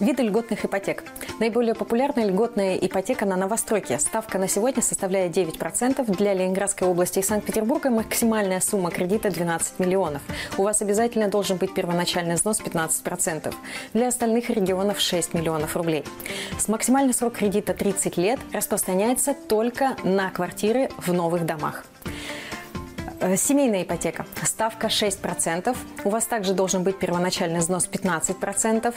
Виды льготных ипотек. Наиболее популярная льготная ипотека на новостройке. Ставка на сегодня составляет 9%. Для Ленинградской области и Санкт-Петербурга максимальная сумма кредита 12 миллионов. У вас обязательно должен быть первоначальный взнос 15%. Для остальных регионов 6 миллионов рублей. С максимальный срок кредита 30 лет распространяется только на квартиры в новых домах. Э, семейная ипотека. Ставка 6%. У вас также должен быть первоначальный взнос 15%.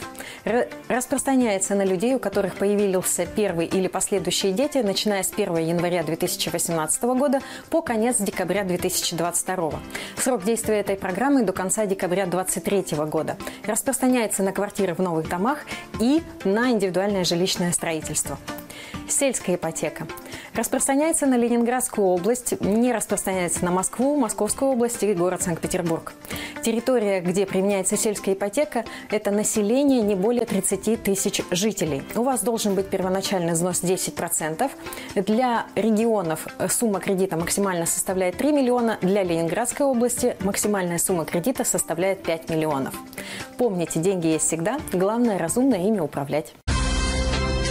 Распространяется на людей, у которых появился первый или последующие дети, начиная с 1 января 2018 года по конец декабря 2022. Срок действия этой программы до конца декабря 2023 года. Распространяется на квартиры в новых домах и на индивидуальное жилищное строительство. Сельская ипотека. Распространяется на Ленинградскую область, не распространяется на Москву, Московскую область и город Санкт-Петербург. Территория, где применяется сельская ипотека, это население не более 30 тысяч жителей. У вас должен быть первоначальный взнос 10%. Для регионов сумма кредита максимально составляет 3 миллиона. Для Ленинградской области максимальная сумма кредита составляет 5 миллионов. Помните, деньги есть всегда. Главное, разумно ими управлять.